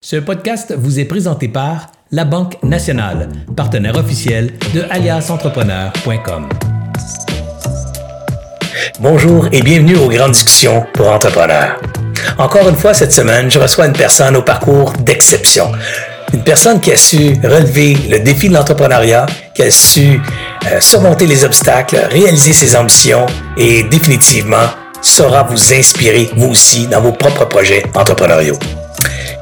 Ce podcast vous est présenté par La Banque Nationale, partenaire officiel de aliasentrepreneur.com. Bonjour et bienvenue aux grandes discussions pour entrepreneurs. Encore une fois cette semaine, je reçois une personne au parcours d'exception. Une personne qui a su relever le défi de l'entrepreneuriat, qui a su euh, surmonter les obstacles, réaliser ses ambitions et définitivement saura vous inspirer vous aussi dans vos propres projets entrepreneuriaux.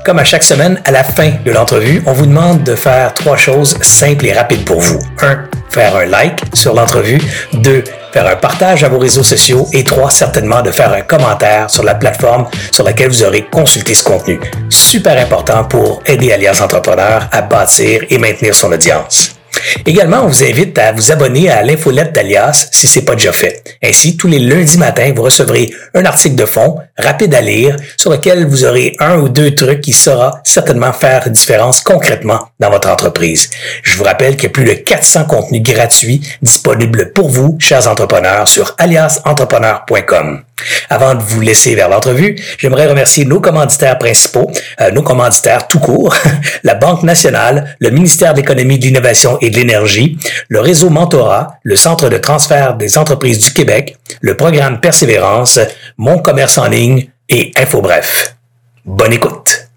Comme à chaque semaine, à la fin de l'entrevue, on vous demande de faire trois choses simples et rapides pour vous. 1. Faire un like sur l'entrevue. 2. Faire un partage à vos réseaux sociaux. Et 3. Certainement de faire un commentaire sur la plateforme sur laquelle vous aurez consulté ce contenu. Super important pour aider Alliance Entrepreneur à bâtir et maintenir son audience. Également, on vous invite à vous abonner à l'infolette d'Alias si ce n'est pas déjà fait. Ainsi, tous les lundis matins, vous recevrez un article de fond rapide à lire sur lequel vous aurez un ou deux trucs qui saura certainement faire différence concrètement dans votre entreprise. Je vous rappelle qu'il y a plus de 400 contenus gratuits disponibles pour vous, chers entrepreneurs, sur aliasentrepreneur.com. Avant de vous laisser vers l'entrevue, j'aimerais remercier nos commanditaires principaux, euh, nos commanditaires tout court, la Banque nationale, le ministère de l'Économie, de l'Innovation et de l'Énergie, le réseau Mentorat, le Centre de transfert des entreprises du Québec, le programme Persévérance, Mon commerce en ligne et InfoBref. Bonne écoute.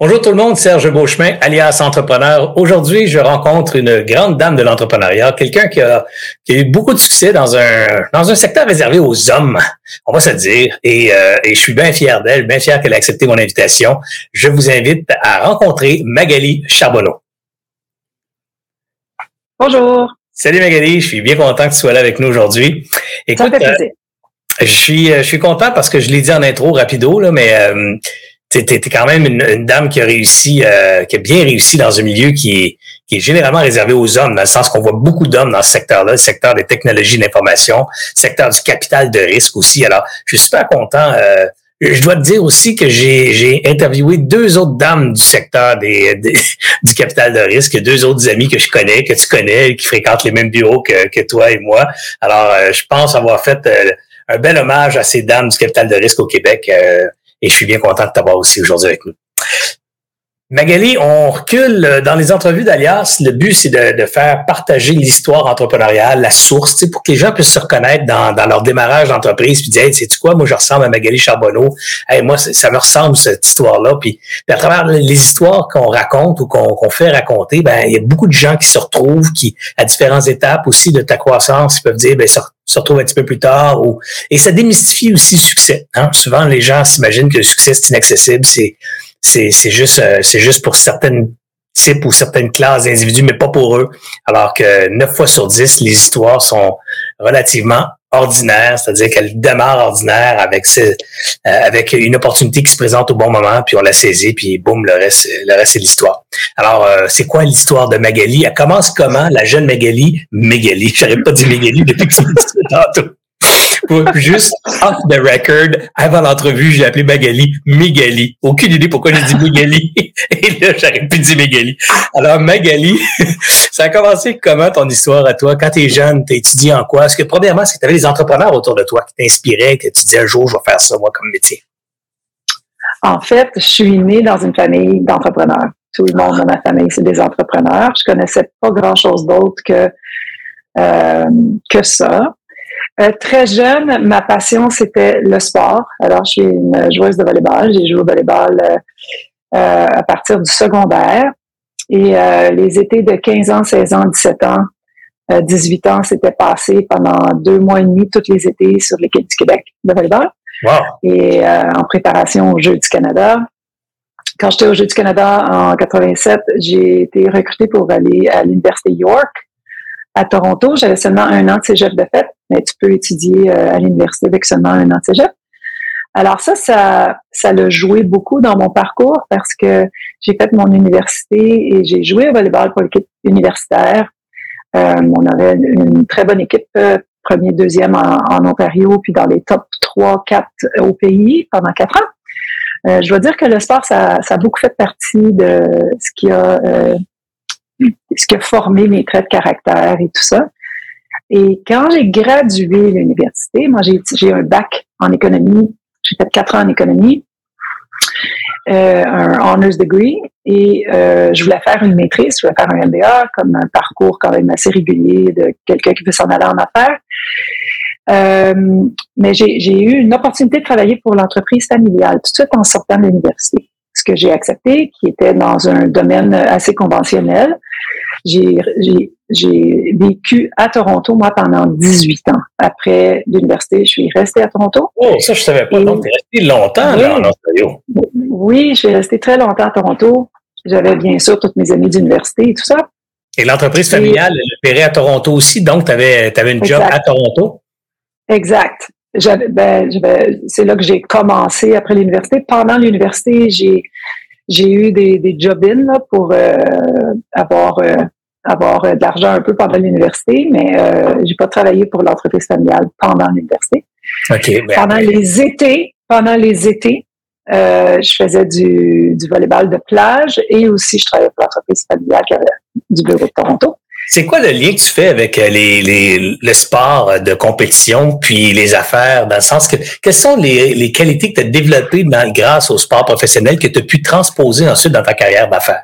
Bonjour tout le monde, Serge Beauchemin, alias entrepreneur. Aujourd'hui, je rencontre une grande dame de l'entrepreneuriat, quelqu'un qui a, eu beaucoup de succès dans un, dans un secteur réservé aux hommes, on va se dire. Et, euh, et je suis bien fier d'elle, bien fier qu'elle ait accepté mon invitation. Je vous invite à rencontrer Magali Charbonneau. Bonjour. Salut Magali, je suis bien content que tu sois là avec nous aujourd'hui. Écoute, Ça fait plaisir. Euh, je suis, je suis content parce que je l'ai dit en intro rapido, là, mais euh, tu es, quand même une, dame qui a réussi, euh, qui a bien réussi dans un milieu qui est, qui est généralement réservé aux hommes, dans le sens qu'on voit beaucoup d'hommes dans ce secteur-là, le secteur des technologies d'information, secteur du capital de risque aussi. Alors, je suis super content. Euh, je dois te dire aussi que j'ai interviewé deux autres dames du secteur des, du capital de risque, deux autres amis que je connais, que tu connais, qui fréquentent les mêmes bureaux que, que toi et moi. Alors, euh, je pense avoir fait un bel hommage à ces dames du capital de risque au Québec et je suis bien content de t'avoir aussi aujourd'hui avec nous. Magali, on recule dans les entrevues d'Alias. Le but, c'est de, faire partager l'histoire entrepreneuriale, la source, pour que les gens puissent se reconnaître dans, leur démarrage d'entreprise, puis dire, hey, sais-tu quoi, moi, je ressemble à Magali Charbonneau. Hey, moi, ça me ressemble, cette histoire-là. Puis, à travers les histoires qu'on raconte ou qu'on fait raconter, ben, il y a beaucoup de gens qui se retrouvent, qui, à différentes étapes aussi de ta croissance, ils peuvent dire, ben, se retrouve un petit peu plus tard. Ou... Et ça démystifie aussi le succès. Hein? Souvent, les gens s'imaginent que le succès, c'est inaccessible. C'est juste euh, c'est juste pour certaines types ou certaines classes d'individus, mais pas pour eux. Alors que 9 fois sur 10, les histoires sont relativement ordinaires, c'est-à-dire qu'elles démarrent ordinaires avec euh, une opportunité qui se présente au bon moment, puis on la saisit, puis boum, le reste, le reste c'est l'histoire. Alors, euh, c'est quoi l'histoire de Magali? Elle commence comment, la jeune Magali? Magali, j'arrive pas dire Magali depuis que me tantôt. Juste off the record, avant l'entrevue, j'ai appelé Magali Mégali. Aucune idée pourquoi j'ai dit Mégali. Et là, j'aurais pu dire Mégali. Alors, Magali, ça a commencé comment ton histoire à toi? Quand tu es jeune, tu étudié en quoi? Est-ce que, premièrement, c'est que tu avais des entrepreneurs autour de toi qui t'inspiraient, que tu disais un jour, je vais faire ça, moi, comme métier? En fait, je suis née dans une famille d'entrepreneurs. Tout le monde dans ma famille, c'est des entrepreneurs. Je connaissais pas grand-chose d'autre que, euh, que ça. Euh, très jeune, ma passion, c'était le sport. Alors, je suis une joueuse de volleyball. J'ai joué au volleyball euh, euh à partir du secondaire. Et euh, les étés de 15 ans, 16 ans, 17 ans, 18 ans, c'était passé pendant deux mois et demi, tous les étés, sur l'équipe du Québec de volleyball. Wow. Et en préparation aux Jeux du Canada. Quand j'étais aux Jeux du Canada en 87, j'ai été recrutée pour aller à l'Université York à Toronto. J'avais seulement un an de cégep de fait, mais tu peux étudier euh, à l'université avec seulement un an de cégep. Alors ça, ça, ça l'a joué beaucoup dans mon parcours parce que j'ai fait mon université et j'ai joué au volleyball pour l'équipe universitaire. Euh, on avait une très bonne équipe, euh, premier, deuxième en, Ontario, puis dans les top 3, 4 au pays pendant quatre ans. je dois dire que le sport, ça, ça a beaucoup fait partie de ce qui a ce qui a formé mes traits de caractère et tout ça. Et quand j'ai gradué l'université, moi j'ai un bac en économie, j'ai fait quatre ans en économie, euh, un honors degree, et euh, je voulais faire une maîtrise, je voulais faire un MBA comme un parcours quand même assez régulier de quelqu'un qui veut s'en aller en affaires. Euh, mais j'ai eu une opportunité de travailler pour l'entreprise familiale tout de suite en sortant de l'université que j'ai accepté, qui était dans un domaine assez conventionnel. J'ai vécu à Toronto, moi, pendant 18 ans. Après l'université, je suis restée à Toronto. Oh, ça, je savais pas. Donc, tu es restée longtemps là, en Ontario. Oui, je suis restée très longtemps à Toronto. J'avais bien sûr toutes mes amies d'université et tout ça. Et l'entreprise familiale, elle opérait à Toronto aussi, donc tu avais, avais une job à Toronto? Exact ben, c'est là que j'ai commencé après l'université. Pendant l'université, j'ai j'ai eu des, des job-ins pour euh, avoir euh, avoir de l'argent un peu pendant l'université, mais euh, j'ai pas travaillé pour l'entreprise familiale pendant l'université. Ben pendant les étés, pendant les étés, euh, je faisais du, du volleyball de plage et aussi je travaillais pour l'entreprise familiale qui avait du bureau de Toronto. C'est quoi le lien que tu fais avec euh, les, les, le sport de compétition puis les affaires, dans le sens que quelles sont les, les qualités que tu as développées grâce au sport professionnel que tu as pu transposer ensuite dans ta carrière d'affaires?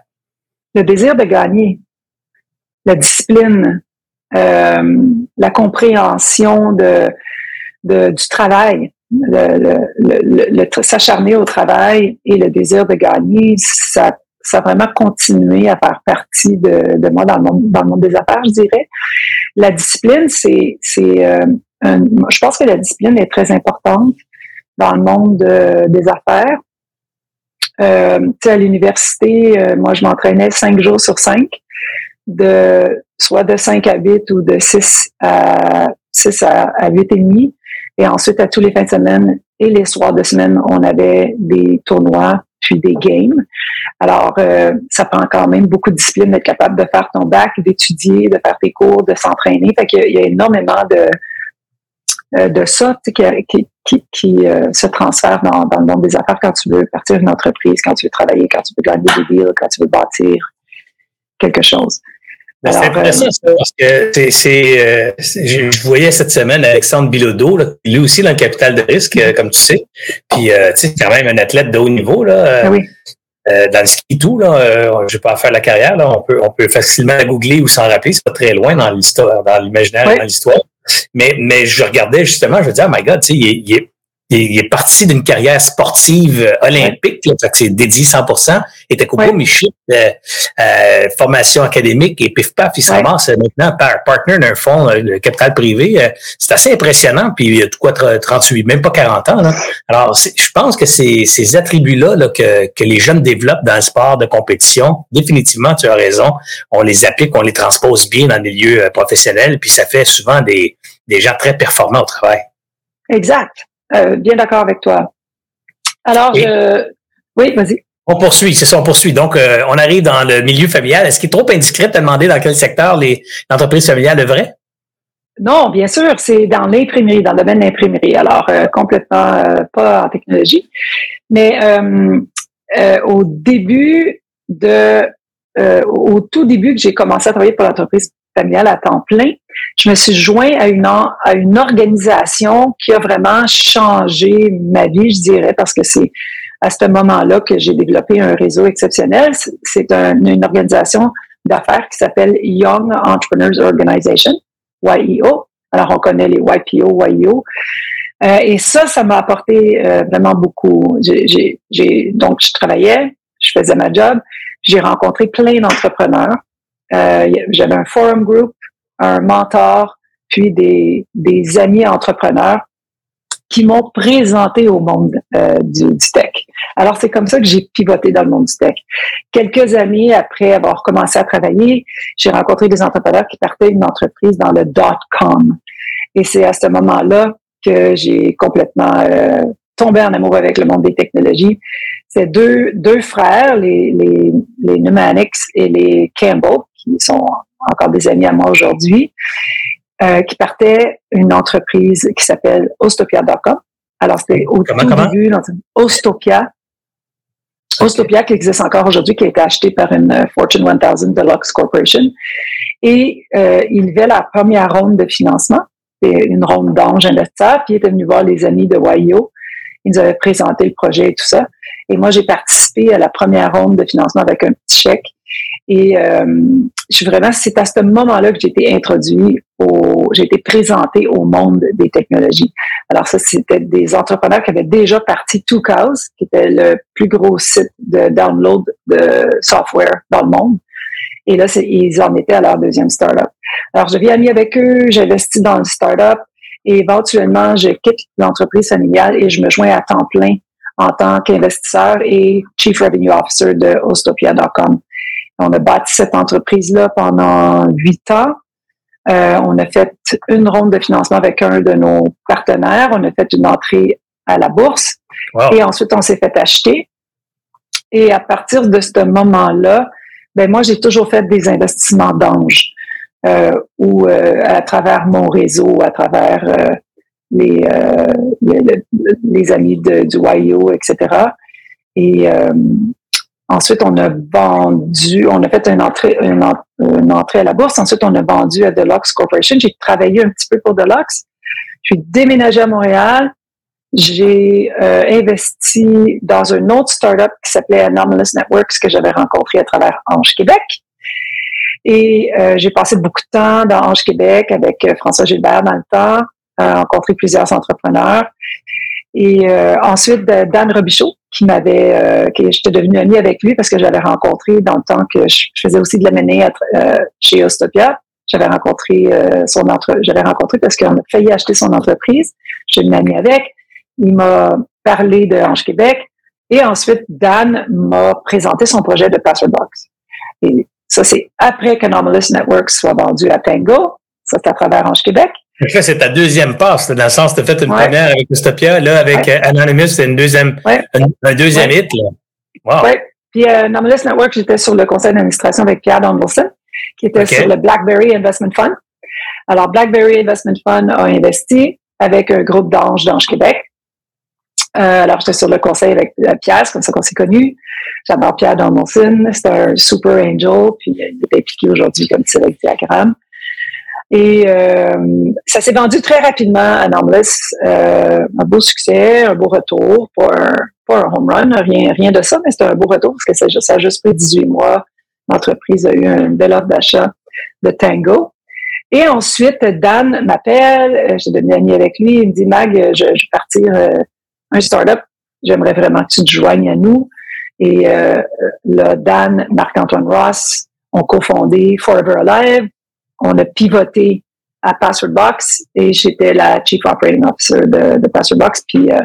Le désir de gagner, la discipline, euh, la compréhension de, du travail, le, le, le s'acharner au travail et le désir de gagner, ça ça a vraiment continué à faire partie de, de, moi dans le, monde, dans le monde des affaires, je dirais. La discipline, c'est, c'est euh, je pense que la discipline est très importante dans le monde des affaires. Euh, à l'université, euh, moi, je m'entraînais cinq jours sur cinq, de soit de 5 à 8 ou de 6 à 6 à, à 8 et demi. Et ensuite, à tous les fins de semaine et les soirs de semaine, on avait des tournois des games. Alors, euh, ça prend quand même beaucoup de discipline d'être capable de faire ton bac, d'étudier, de faire tes cours, de s'entraîner. Fait qu'il y, a énormément de euh, de ça qui, euh, se transfère dans, dans, le monde des affaires quand tu veux partir une entreprise, quand tu veux travailler, quand tu veux gagner des deals, quand tu veux bâtir quelque chose. C'est intéressant ça, parce que c'est, je voyais cette semaine Alexandre Bilodeau, là, lui aussi dans le capital de risque, comme tu sais. Puis, tu sais, c'est quand même un athlète de haut niveau. Là. Ah oui. Euh, dans le ski tout, là, euh, je vais pas faire la carrière, là, on peut, on peut facilement googler ou s'en rappeler, c'est pas très loin dans l'histoire, dans l'imaginaire, dans l'histoire. Mais, mais je regardais justement, je me disais, oh my God, tu sais, il, il, est, il est parti d'une carrière sportive euh, olympique, là, c'est dédié 100%, il était coupé ouais. euh, euh, formation académique et pif paf, il s'amasse ouais. maintenant par partner d'un fonds de capital privé. c'est assez impressionnant, puis il a de quoi 38, même pas 40 ans. Là. Alors, je pense que ces, ces attributs-là là, que, que les jeunes développent dans le sport de compétition, définitivement, tu as raison, on les applique, on les transpose bien dans le milieu professionnel, puis ça fait souvent des, des gens très performants au travail. Exact. Euh, bien d'accord avec toi. Alors, je... oui, vas-y. On poursuit, c'est ça, on poursuit. Donc, euh, on arrive dans le milieu familial. Est-ce qu'il est trop indiscret de te demander dans quel secteur les entreprises familiales œuvraient? Non, bien sûr, c'est dans l'imprimerie, dans le domaine de l'imprimerie. Alors, euh, complètement pas en technologie. Mais au début de, au tout début que j'ai commencé à travailler pour l'entreprise familiale à temps plein, je me suis joint à une, à une organisation qui a vraiment changé ma vie, je dirais, parce que c'est à ce moment-là que j'ai développé un réseau exceptionnel. C'est un, une organisation d'affaires qui s'appelle Young Entrepreneurs Organization, YEO. Alors, on connaît les YPO, YEO. Euh, et ça, ça m'a apporté euh, vraiment beaucoup. Donc, je travaillais, je faisais ma job, j'ai rencontré plein d'entrepreneurs. Euh, j'avais un forum group, un mentor, puis des, des amis entrepreneurs qui m'ont présenté au monde euh, du, du, tech. Alors, c'est comme ça que j'ai pivoté dans le monde du tech. Quelques années après avoir commencé à travailler, j'ai rencontré des entrepreneurs qui partaient d'une entreprise dans le dot-com. Et c'est à ce moment-là que j'ai complètement euh, tombé en amour avec le monde des technologies. C'est deux, deux frères, les, les, les Pneumatics et les Campbell, qui sont encore des amis à moi aujourd'hui, euh, qui partaient une entreprise qui s'appelle Ostopia.com. Alors, c'était au comment, tout comment? début, Ostopia. Ostopia qui existe encore aujourd'hui, qui a été acheté par une Fortune 1000 Deluxe Corporation. Et il avait la première ronde de financement, une ronde d'ange investisseurs, puis il était venu voir les amis de YO. Ils nous avaient présenté le projet et tout ça. Et moi, j'ai participé à la première ronde de financement avec un petit chèque. Et euh, je vraiment, c'est à ce moment-là que j'ai été introduit j'ai été présenté au monde des technologies. Alors ça, c'était des entrepreneurs qui avaient déjà parti Two Cows, qui était le plus gros site de download de software dans le monde. Et là, ils en étaient à leur deuxième startup. Alors, je viens ami avec eux, j'investis dans le startup et éventuellement, je quitte l'entreprise familiale et je me joins à temps plein en tant qu'investisseur et Chief Revenue Officer de Ostopia.com. On a bâti cette entreprise-là pendant huit ans. Euh, on a fait une ronde de financement avec un de nos partenaires. On a fait une entrée à la bourse. Et ensuite, on s'est fait acheter. Et à partir de ce moment-là, ben moi, j'ai toujours fait des investissements d'ange euh, ou euh, à travers mon réseau, à travers euh, les, les, amis de, du YO, etc. Et ensuite, on a vendu, on a fait une entrée, une, à la bourse. Ensuite, on a vendu à Deluxe Corporation. J'ai travaillé un petit peu pour Deluxe. Je suis déménagé à Montréal. J'ai investi dans un autre startup qui s'appelait Anomalous Networks que j'avais rencontré à travers Ange Québec. Et euh, j'ai passé beaucoup de temps dans Ange Québec avec euh, François Gilbert dans le temps, euh, rencontré plusieurs entrepreneurs. Et euh, ensuite, Dan Robichaud, qui m'avait, euh, que j'étais devenue amie avec lui parce que j'avais rencontré dans le temps que je, faisais aussi de la menée chez Ostopia. J'avais rencontré son entre, j'avais rencontré parce qu'on a failli acheter son entreprise. J'ai une amie avec. Il m'a parlé de Ange Québec. Et ensuite, Dan m'a présenté son projet de Passwordbox. Et ça, c'est après que Anomalous Network soit vendu à Tango. Ça, c'est à travers Ange Québec. Ça, c'est ta deuxième passe, dans le sens, tu as fait une première avec Ustopia. Là, avec euh, Anonymous, c'est une deuxième, un, deuxième hit. Là. Wow. Oui. Puis euh, Anomalous Network, j'étais sur le conseil d'administration avec Pierre Donaldson, qui était sur le BlackBerry Investment Fund. Alors, BlackBerry Investment Fund a investi avec un groupe d'anges d'Ange Québec. Euh, alors, j'étais sur le conseil avec euh, Pierre, c'est comme ça qu'on s'est connus. J'adore Pierre Donaldson, c'est un super angel, puis il est impliqué aujourd'hui comme tiré diagramme. Et euh, ça s'est vendu très rapidement à Normless. Euh, un beau succès, un beau retour, pas un, home run, rien, de ça, mais c'est un beau retour parce que ça, a juste pris 18 mois. L'entreprise a eu une belle offre d'achat de Tango. Et ensuite, Dan m'appelle, je devenu amie avec lui, il me dit, Mag, je, vais partir un startup, j'aimerais vraiment que tu te joignes à nous. Et euh, là, Dan, Marc-Antoine Ross ont cofondé Forever Alive. On a pivoté à Passwordbox et j'étais la Chief Operating Officer de, de Passwordbox. Puis, euh,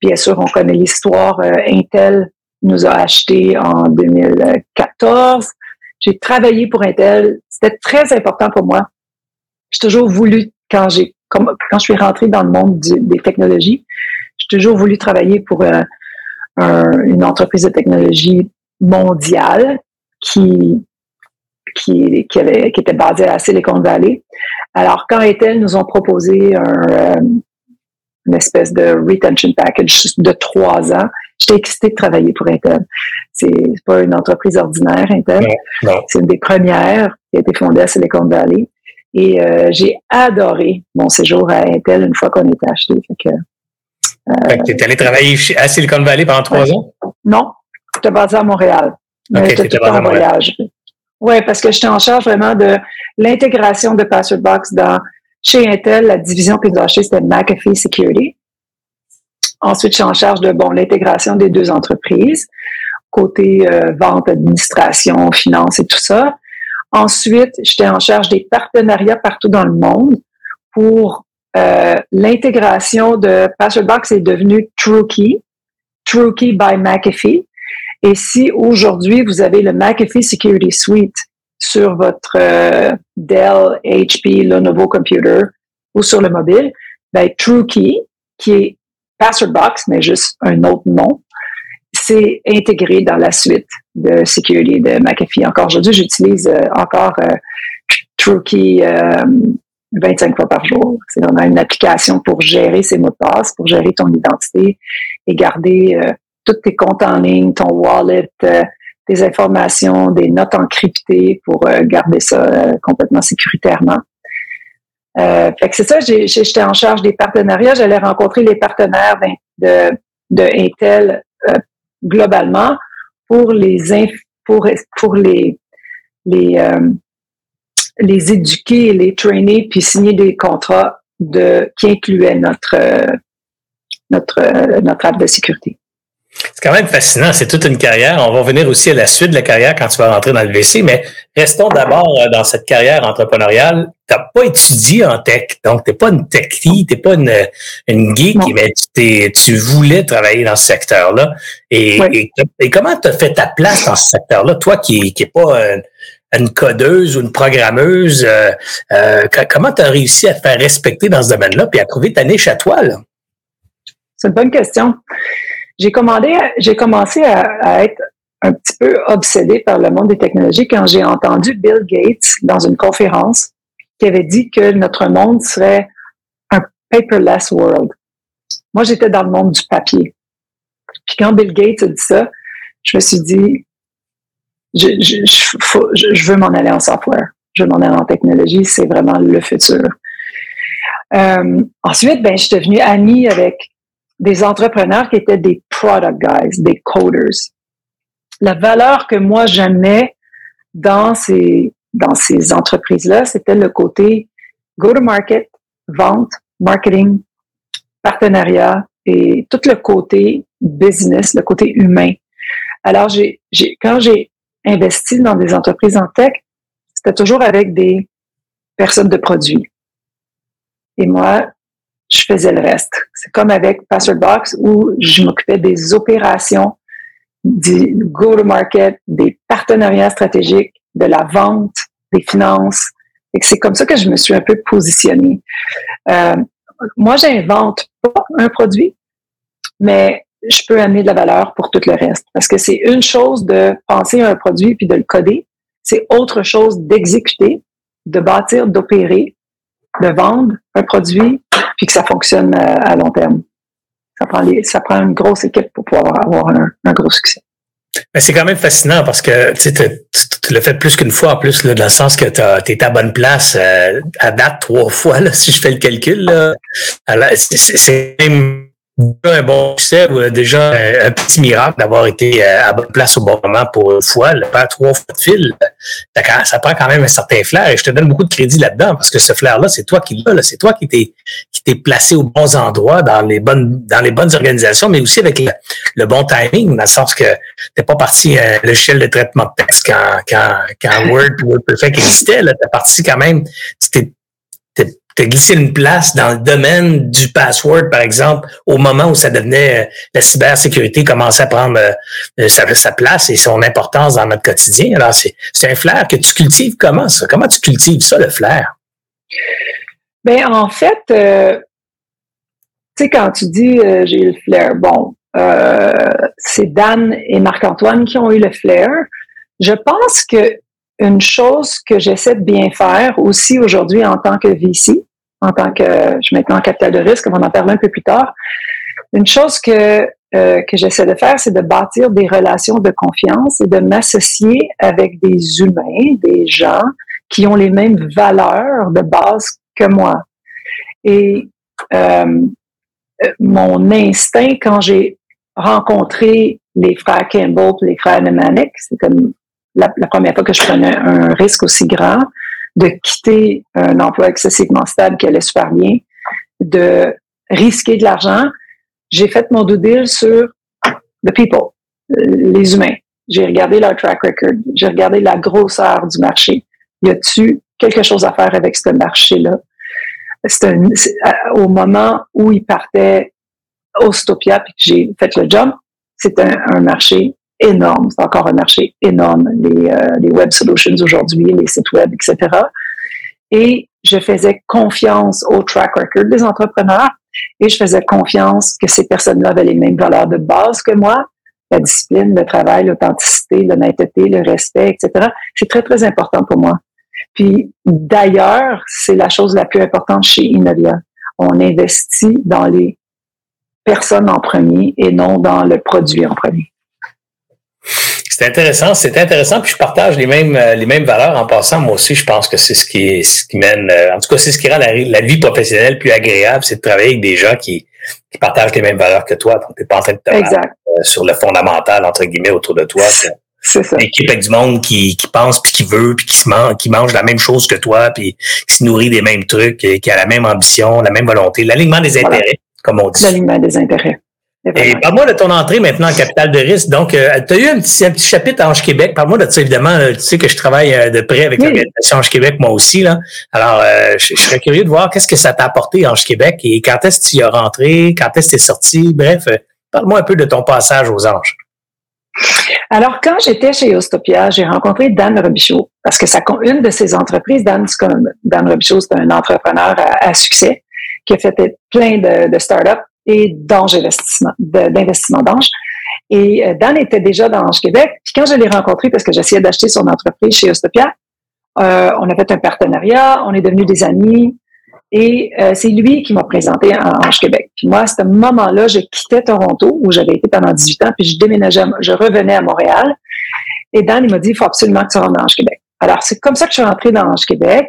bien sûr, on connaît l'histoire. Euh, Intel nous a acheté en 2014. J'ai travaillé pour Intel. C'était très important pour moi. J'ai toujours voulu, quand j'ai quand je suis rentrée dans le monde des technologies, j'ai toujours voulu travailler pour euh, une entreprise de technologie mondiale qui, qui, qui, avait, qui était basée à Silicon Valley. Alors, quand Intel nous ont proposé un, euh, une espèce de retention package de trois ans, j'étais excitée de travailler pour Intel. C'est pas une entreprise ordinaire, Intel. C'est une des premières qui a été fondée à Silicon Valley. Et euh, j'ai adoré mon séjour à Intel une fois qu'on était acheté. Fait que, tu es allé travailler à Silicon Valley pendant trois ans? Non, j'étais basé à Montréal. OK, tu basé à Montréal. Oui, parce que j'étais en charge vraiment de l'intégration de Passwordbox dans chez Intel, la division que avons achetée, c'était McAfee Security. Ensuite, je suis en charge de bon l'intégration des deux entreprises, côté euh, vente, administration, finance et tout ça. Ensuite, j'étais en charge des partenariats partout dans le monde pour euh, l'intégration de Passwordbox est devenue TrueKey, TrueKey by McAfee. Et si aujourd'hui vous avez le McAfee Security Suite sur votre euh, Dell, HP, Lenovo computer ou sur le mobile, ben, TrueKey, qui est Passwordbox, mais juste un autre nom, c'est intégré dans la suite de security de McAfee. Encore aujourd'hui, j'utilise euh, encore TrueKey 25 fois par jour. C'est vraiment une application pour gérer ses mots de passe, pour gérer ton identité et garder euh, tous tes comptes en ligne, ton wallet, euh, tes informations, des notes encryptées pour euh, garder ça euh, complètement sécuritairement. fait que c'est ça, j'étais en charge des partenariats. J'allais rencontrer les partenaires de, de Intel globalement pour les pour, pour les les les éduquer, les trainer, puis signer des contrats de qui incluaient notre notre notre app de sécurité. C'est quand même fascinant. C'est toute une carrière. On va revenir aussi à la suite de la carrière quand tu vas rentrer dans le VC, mais restons d'abord euh, dans cette carrière entrepreneuriale. Tu n'as pas étudié en tech, donc tu n'es pas une techie, tu n'es pas une, une geek, mais tu, tu voulais travailler dans ce secteur-là. Et, et, comment tu as fait ta place dans ce secteur-là, toi qui n'es pas euh, une codeuse ou une programmeuse, euh, comment tu as réussi à te faire respecter dans ce domaine-là puis à trouver ta niche à toi? C'est une bonne question. J'ai commencé à, être un petit peu obsédé par le monde des technologies quand j'ai entendu Bill Gates dans une conférence qui avait dit que notre monde serait un paperless world. Moi, j'étais dans le monde du papier. Puis quand Bill Gates a dit ça, je me suis dit, je veux m'en aller en software. Je veux m'en aller en technologie. C'est vraiment le futur. Euh, ensuite, ben, je suis devenue amie avec des entrepreneurs qui étaient des product guys, des coders. La valeur que moi j'aimais dans ces, dans ces entreprises-là, c'était le côté go-to-market, vente, marketing, partenariat et tout le côté business, le côté humain. Alors, j'ai, j'ai, quand j'ai investi dans des entreprises en tech, c'était toujours avec des personnes de produits. Et moi, je faisais le reste. C'est comme avec Box où je m'occupais des opérations, du go-to-market, des partenariats stratégiques, de la vente, des finances. Et c'est comme ça que je me suis un peu positionnée. Euh, moi, j'invente pas un produit, mais je peux amener de la valeur pour tout le reste. Parce que c'est une chose de penser à un produit puis de le coder. C'est autre chose d'exécuter, de bâtir, d'opérer, de vendre un produit, puis que ça fonctionne euh, à, long terme. Ça prend, ça prend une grosse équipe pour pouvoir avoir un, gros succès. Mais c'est quand même fascinant parce que tu, tu l'as fait plus qu'une fois en plus, là, dans le sens que tu es à bonne place euh, à date trois fois, là, si je fais le calcil. Là. C'est même un bon succès ou déjà un, petit miracle d'avoir été euh, à bonne place au bon moment pour une fois, le faire trois fois de fil. Ça prend quand même un certain flair et je te donne beaucoup de crédit là-dedans parce que ce flair-là, c'est toi qui l'as, c'est toi qui t'es qui t'es placé aux bons endroits dans les bonnes dans les bonnes organisations, mais aussi avec le, bon timing, dans le sens que t'es pas parti à euh, l'échelle de traitement de texte quand quand quand Word WordPerfect existait, là, t'es parti quand même, tu t'es tu glissé une place dans le domaine du password, par exemple, au moment où ça devenait euh, la cybersécurité commençait à prendre euh, sa, place et son importance dans notre quotidien. Alors, c'est, un flair que tu cultives comment ça? Comment tu cultives ça, le flair? Ben en fait, euh, tu sais, quand tu dis j'ai eu le flair, bon, c'est Dan et Marc-Antoine qui ont eu le flair. Je pense que une chose que j'essaie de bien faire aussi aujourd'hui en tant que VC, en tant que je suis maintenant en capital de risque, on en parler un peu plus tard. Une chose que euh, que j'essaie de faire, c'est de bâtir des relations de confiance et de m'associer avec des humains, des gens qui ont les mêmes valeurs de base que moi. Et euh, mon instinct quand j'ai rencontré les frères Campbell, les frères Nemanek, c'est comme la, première fois que je prenais un risque aussi grand, de quitter un emploi excessivement stable qui allait super bien, de risquer de l'argent. J'ai fait mon due deal sur the people, les humains. J'ai regardé leur track record. J'ai regardé la grosseur du marché. Y a-tu quelque chose à faire avec ce marché-là? C'est au moment où il partait au Stopia puis que j'ai fait le jump, c'est un, marché énorme. C'est encore un marché énorme, les, euh, les web solutions aujourd'hui, les sites web, etc. Et je faisais confiance au track record des entrepreneurs et je faisais confiance que ces personnes-là avaient les mêmes valeurs de base que moi, la discipline, le travail, l'authenticité, l'honnêteté, le respect, etc. C'est très, très important pour moi. Puis d'ailleurs, c'est la chose la plus importante chez Innovia. On investit dans les personne en premier et non dans le produit en premier. C'est intéressant, c'est intéressant, puis je partage les mêmes euh, les mêmes valeurs en passant. Moi aussi, je pense que c'est ce qui ce qui mène, euh, en tout cas, c'est ce qui rend la, vie professionnelle plus agréable, c'est de travailler avec des gens qui, qui partagent les mêmes valeurs que toi. Donc, t'es pas en train de te. Euh, sur le fondamental entre guillemets autour de toi. C'est ça. Équipe avec du monde qui, qui pense puis qui veut puis qui se mange, qui mange la même chose que toi puis qui se nourrit des mêmes trucs, qui a la même ambition, la même volonté, l'alignement des intérêts, comme on dit. L'alignement des intérêts. Et parle-moi de ton entrée maintenant en capital de risque. Donc, euh, tu as eu un petit, un petit chapitre à Ange Québec. Parle-moi de ça, évidemment. tu sais que je travaille euh, de près avec l'organisation Ange Québec, moi aussi. Là. Alors, euh, je, serais curieux de voir qu'est-ce que ça t'a apporté Ange Québec et quand est-ce que tu y as rentré, quand est-ce que tu es sorti? Bref, parle-moi un peu de ton passage aux anges. Alors, quand j'étais chez Ostopia, j'ai rencontré Dan Robichaud parce que ça une de ses entreprises, Dan, comme Dan Robichaud, c'est un entrepreneur à, succès qui a fait plein de, de startups et d'Ange Investissement, d'investissement d'Ange. Et euh, Dan était déjà dans Ange Québec. Puis quand je l'ai rencontré, parce que j'essayais d'acheter son entreprise chez Ostopia, euh, on a fait un partenariat, on est devenus des amis. Et euh, c'est lui qui m'a présenté à Ange Québec. Puis moi, à ce moment-là, je quittais Toronto, où j'avais été pendant 18 ans, puis je déménageais, je revenais à Montréal. Et Dan, il m'a dit, il faut absolument que tu rentres dans Ange Québec. Alors, c'est comme ça que je suis rentrée dans Ange Québec.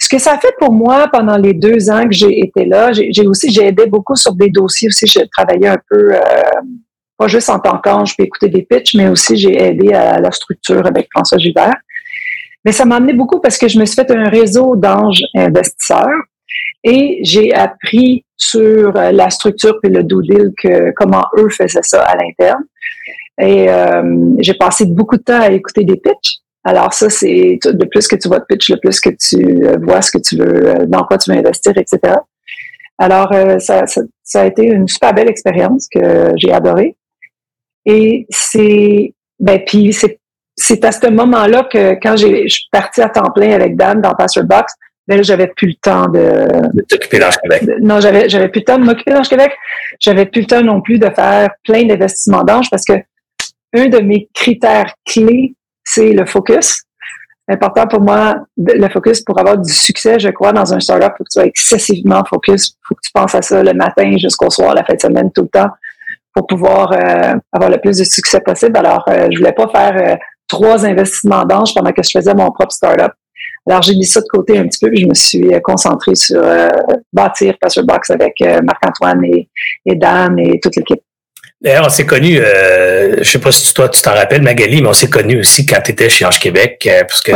Ce que ça a fait pour moi pendant les deux ans que j'ai été là, j'ai aussi, j'ai aidé beaucoup sur des dossiers aussi. J'ai travaillé un peu, euh, pas juste en tant qu'ange, puis écouter des pitchs, mais aussi j'ai aidé à la structure avec François Gilbert. Mais ça m'a amené beaucoup parce que je me suis fait un réseau d'anges investisseurs et j'ai appris sur la structure puis le do deal comment eux faisaient ça à l'interne. Et euh, j'ai passé beaucoup de temps à écouter des pitchs. Alors ça, c'est le plus que tu vois de pitch, le plus que tu euh, vois ce que tu veux, euh, dans quoi tu veux investir, etc. Alors euh, ça, ça, a été une super belle expérience que j'ai adorée. Et c'est, ben puis c'est, c'est à ce moment-là que quand j'ai, je suis partie à temps plein avec Dan dans Pastor Box, ben là, j'avais plus le temps de, de t'occuper d'Ange Québec. non, j'avais, j'avais plus le temps de m'occuper d'Ange Québec. J'avais plus le temps non plus de faire plein d'investissements d'Ange parce que un de mes critères clés c'est le focus. Important pour moi, le focus pour avoir du succès, je crois, dans un startup, il faut que tu sois excessivement focus. Il faut que tu penses à ça le matin jusqu'au soir, la fin de semaine, tout le temps, pour pouvoir euh, avoir le plus de succès possible. Alors, euh, je voulais pas faire euh, trois investissements d'ange pendant que je faisais mon propre startup. Alors, j'ai mis ça de côté un petit peu, puis je me suis concentrée sur bâtir Pastor Box avec Marc-Antoine et, et Dan et toute l'équipe. D'ailleurs, on s'est connu, euh, je sais pas si toi tu t'en rappelles, Magali, mais on s'est connu aussi quand tu étais chez Ange Québec, euh, parce que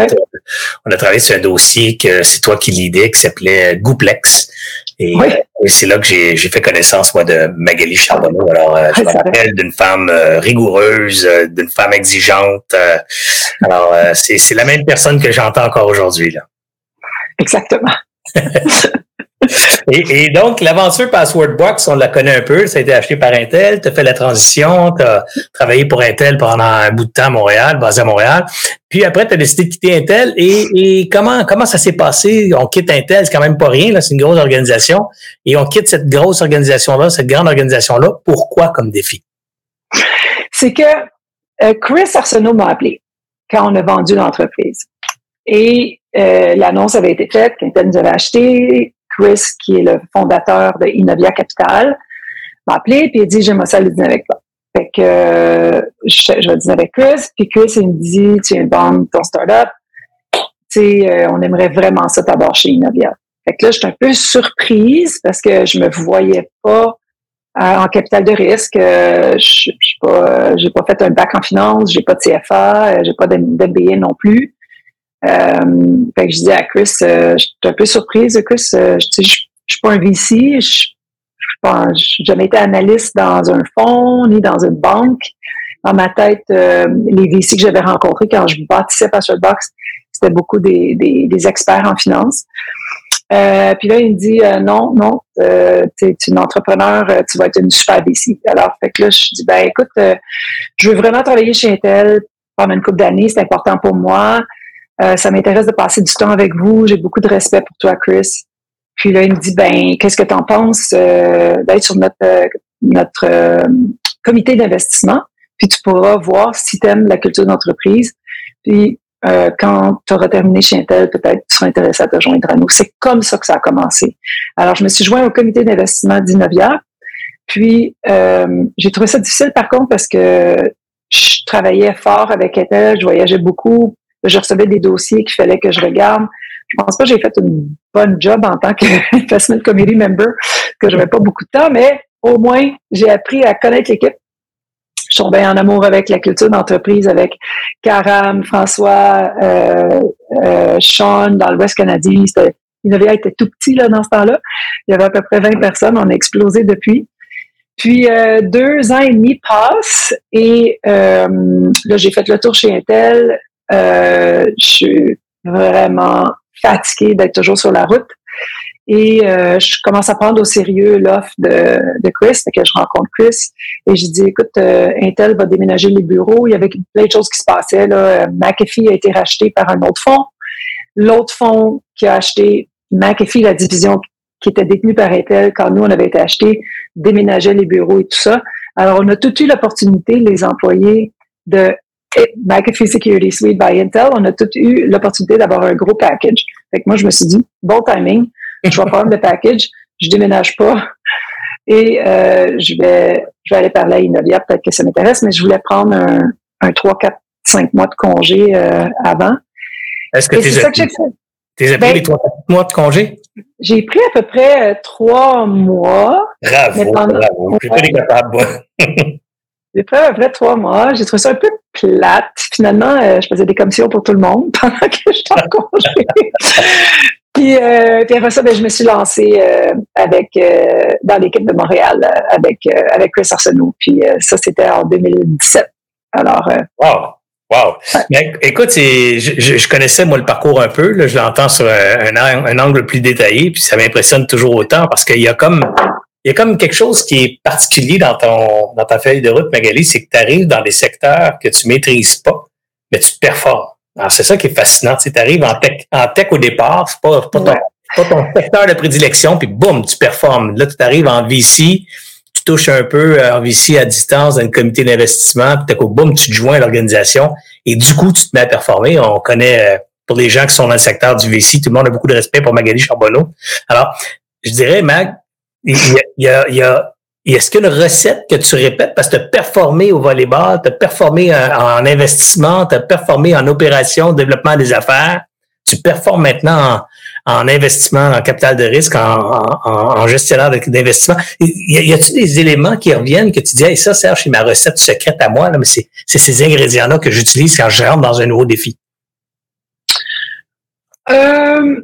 on a travaillé sur un dossier que c'est toi qui l'idée, qui s'appelait Gouplex. Et, euh, et c'est là que j'ai, fait connaissance, moi, de Magali Charbonneau. Alors, euh, je me rappelle d'une femme rigoureuse, d'une femme exigeante. alors, c'est, c'est la même personne que j'entends encore aujourd'hui. là. Exactement. et, donc, l'aventure Password Box, on la connaît un peu. Ça a été acheté par Intel. Tu as fait la transition. Tu as travaillé pour Intel pendant un bout de temps à Montréal, basé à Montréal. Puis après, tu as décidé de quitter Intel. Et, comment, comment ça s'est passé? On quitte Intel, c'est quand même pas rien. C'est une grosse organisation. Et on quitte cette grosse organisation-là, cette grande organisation-là. Pourquoi comme défi? C'est que euh, Chris Arsenault m'a appelé quand on a vendu l'entreprise. Et euh, l'annonce avait été faite, qu'Intel nous avait acheté. Chris, qui est le fondateur de Innovia Capital, m'a appelé et il dit j'aimerais ça le dîner avec toi. Fait que euh, je, je, vais dîner avec Chris, puis Chris il me dit tu viens de vendre ton startup, tu sais euh, on aimerait vraiment ça d'abord chez Innovia. Fait que là j'étais un peu surprise parce que je me voyais pas euh, en capital de risque. je je pas j'ai pas fait un bac en finance, j'ai pas de CFA, j'ai pas d'MBA non plus. Euh, fait que je dis à Chris, euh, je suis un peu surprise, Chris, euh, je, je, suis pas un VC, je n'ai jamais été analyste dans un fonds ni dans une banque. Dans ma tête, euh, les VC que j'avais rencontrés quand je bâtissais Box, c'était beaucoup des, des, des, experts en finance. Euh, puis là, il me dit non, non, euh, tu es une entrepreneur, tu vas être une super VC. Alors, fait que là, je dis ben écoute, je veux vraiment travailler chez Intel pendant une couple d'années, c'est important pour moi. Euh, ça m'intéresse de passer du temps avec vous. J'ai beaucoup de respect pour toi, Chris. Puis là, il me dit, ben, qu'est-ce que tu en penses euh, d'être sur notre, euh, notre comité d'investissement? Puis tu pourras voir si tu aimes la culture d'entreprise. Puis quand tu auras terminé chez Intel, peut-être tu seras intéressé à te joindre à nous. C'est comme ça que ça a commencé. Alors, je me suis joint au comité d'investissement d'Innovia. Puis, euh, j'ai trouvé ça difficile par contre parce que je travaillais fort avec Intel, je voyageais beaucoup, je recevais des dossiers qu'il fallait que je regarde. Je pense pas que j'ai fait une bonne job en tant que investment committee member, que j'avais pas beaucoup de temps, mais au moins, j'ai appris à connaître l'équipe. Je suis bien en amour avec la culture d'entreprise, avec Karam, François, euh, euh, Sean dans l'Ouest canadien. Innovia était tout petit là, dans ce temps-là. Il y avait à peu près 20 personnes. On a explosé depuis. Puis euh, deux ans et demi passent et là, j'ai fait le tour chez Intel. Euh, je suis vraiment fatiguée d'être toujours sur la route. Et euh, je commence à prendre au sérieux l'offre de, de Chris, que je rencontre Chris. Et je dis, écoute, euh, Intel va déménager les bureaux. Il y avait plein de choses qui se passaient. Là. McAfee a été racheté par un autre fonds. L'autre fonds qui a acheté McAfee, la division qui était détenue par Intel quand nous, on avait été achetés, déménageait les bureaux et tout ça. Alors, on a tout eu l'opportunité, les employés de McAfee Security Suite by Intel, on a tout eu l'opportunité d'avoir un gros package. Fait que moi, je me suis dit, bon timing, je vais prendre le package, je déménage pas et euh, je vais je vais aller parler à Innovia, peut-être que ça m'intéresse, mais je voulais prendre un, un 3, 4, 5 mois de congé euh, avant. Est-ce que tu ça que j'ai fait. T'es pris ben, les 3, 4 mois de congé? J'ai pris à peu près 3 euh, mois. Bravo, pendant, bravo. Je suis capable, J'ai près trois mois. J'ai trouvé ça un peu plate. Finalement, euh, je faisais des commissions pour tout le monde pendant que j'étais en congé. puis, euh, puis après ça, ben, je me suis lancée euh, avec dans l'équipe de Montréal avec avec Chris Arsenault. Puis ça, c'était en 2017. Alors. wow. Wow. Mais, écoute, je, je, connaissais moi le parcours un peu. Là, je l'entends sur un, un, angle plus détaillé, puis ça m'impressionne toujours autant parce qu'il y a comme il y a comme quelque chose qui est particulier dans ton dans ta feuille de route, Magali, c'est que tu arrives dans des secteurs que tu maîtrises pas, mais tu performes. Alors, c'est ça qui est fascinant. Tu arrives en tech, en tech au départ, c'est pas, pas, ton, pas ton secteur de prédilection, puis boum, tu performes. Là, tu arrives en VC, tu touches un peu euh, en VC à distance dans un comité d'investissement, puis coup, boum, tu te joins à l'organisation et du coup, tu te mets à performer. On connaît, euh, pour les gens qui sont dans le secteur du VC, tout le monde a beaucoup de respect pour Magali Charbonneau. Alors, je dirais, Mag, il y a, il y a, est-ce une recette que tu répètes? Parce que tu as performé au volleyball, tu as performé en, investissement, tu as performé en opération, développement des affaires, tu performes maintenant en, investissement, en capital de risque, en, gestionnaire d'investissement. Y, a, t il des éléments qui reviennent que tu dis, hey, ça, Serge, c'est ma recette secrète à moi, là, mais c'est ces ingrédients-là que j'utilise quand je rentre dans un nouveau défi? Euh,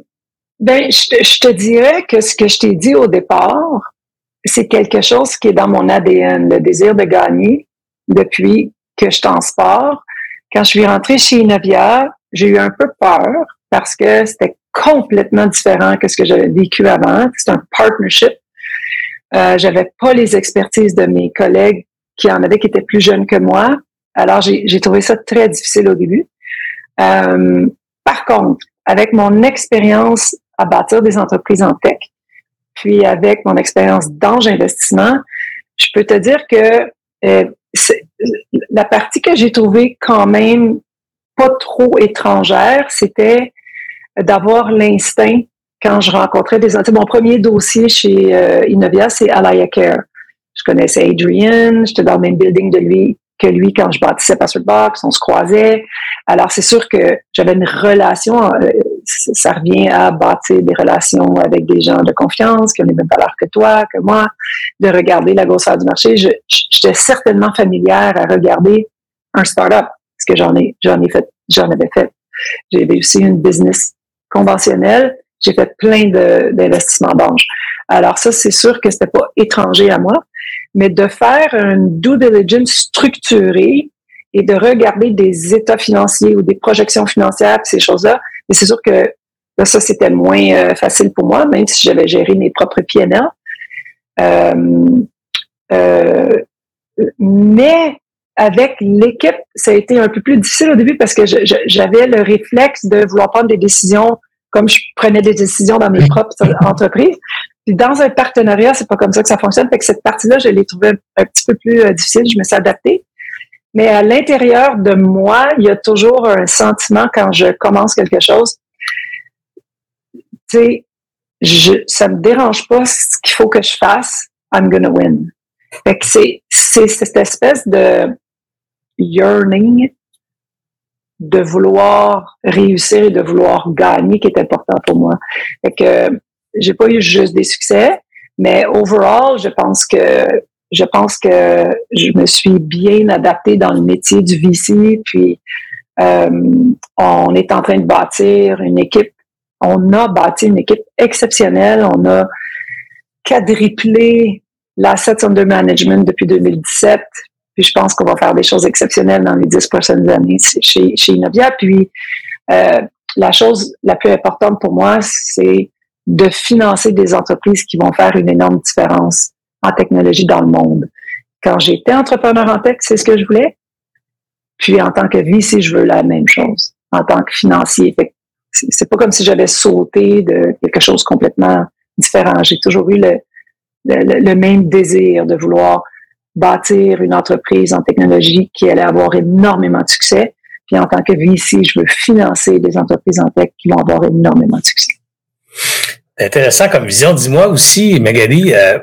ben, je te, je te dirais que ce que je t'ai dit au départ, c'est quelque chose qui est dans mon ADN, le désir de gagner depuis que je t'en sport. Quand je suis rentrée chez Innovia, j'ai eu un peu peur parce que c'était complètement différent que ce que j'avais vécu avant. C'est un partnership. Euh, j'avais pas les expertises de mes collègues qui en avaient qui étaient plus jeunes que moi. Alors, j'ai trouvé ça très difficile au début. Euh, par contre, avec mon expérience à bâtir des entreprises en tech. Puis avec mon expérience d'ange investissement, je peux te dire que euh, la partie que j'ai trouvée quand même pas trop étrangère, c'était d'avoir l'instinct quand je rencontrais des Mon premier dossier chez euh, Innovia, c'est Alaya Care. Je connaissais Adrian, j'étais dans le même building de lui que lui quand je bâtissais Password Box, on se croisait. Alors c'est sûr que j'avais une relation euh, ça revient à bâtir des relations avec des gens de confiance qui ont les mêmes valeurs que toi, que moi, de regarder la grosseur du marché. J'étais certainement familière à regarder un startup, parce que j'en ai, j'en ai fait, j'en avais fait. J'ai aussi une business conventionnelle. J'ai fait plein d'investissements d'ange. Alors ça, c'est sûr que c'était pas étranger à moi, mais de faire une due diligence structurée et de regarder des états financiers ou des projections financières, ces choses-là, mais c'est sûr que ça, c'était moins euh, facile pour moi, même si j'avais géré mes propres PNL. Euh, euh, mais avec l'équipe, ça a été un peu plus difficile au début parce que j'avais le réflexe de vouloir prendre des décisions comme je prenais des décisions dans mes propres entreprises. Dans un partenariat, c'est pas comme ça que ça fonctionne. Fait que cette partie-là, je l'ai trouvée un petit peu plus difficile. Je me suis adaptée. Mais à l'intérieur de moi, il y a toujours un sentiment quand je commence quelque chose. Tu sais, ça me dérange pas ce qu'il faut que je fasse. I'm gonna win. Fait que c'est, c'est cette espèce de yearning de vouloir réussir et de vouloir gagner qui est important pour moi. Fait que j'ai pas eu juste des succès, mais overall, je pense que je pense que je me suis bien adaptée dans le métier du VC. Puis euh, on est en train de bâtir une équipe. On a bâti une équipe exceptionnelle. On a quadruplé l'assets under management depuis 2017. Puis je pense qu'on va faire des choses exceptionnelles dans les dix prochaines années chez, chez Innovia. Puis euh, la chose la plus importante pour moi, c'est de financer des entreprises qui vont faire une énorme différence en technologie dans le monde. Quand j'étais entrepreneur en tech, c'est ce que je voulais. Puis en tant que VC, je veux la même chose. En tant que financier, c'est pas comme si j'avais sauté de quelque chose complètement différent. J'ai toujours eu le, même désir de vouloir bâtir une entreprise en technologie qui allait avoir énormément de succès. Puis en tant que VC, je veux financer des entreprises en tech qui vont avoir énormément de succès. Intéressant comme vision. Dis-moi aussi, Magali, euh,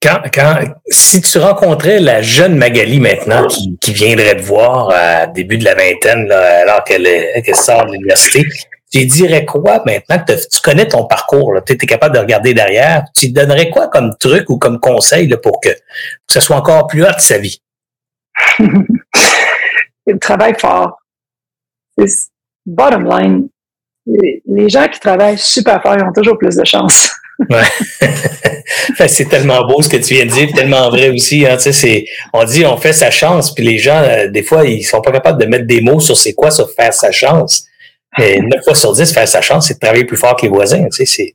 quand, quand, si tu rencontrais la jeune Magali maintenant qui, viendrait te voir à début de la vingtaine, alors qu'elle sort de l'université, tu dirais quoi maintenant que tu connais ton parcours, tu es, capable de regarder derrière, tu lui donnerais quoi comme truc ou comme conseil pour que, ce soit encore plus hard sa vie? Il travaille fort. Bottom line, les gens qui travaillent super fort, ils ont toujours plus de chance. ouais. c'est tellement beau ce que tu viens de dire, tellement vrai aussi. Hein, c'est, on dit on fait sa chance, puis les gens, euh, des fois, ils sont pas capables de mettre des mots sur c'est quoi sur faire sa chance. Mais 9 fois sur 10, faire sa chance, c'est de travailler plus fort que les voisins. Tu sais,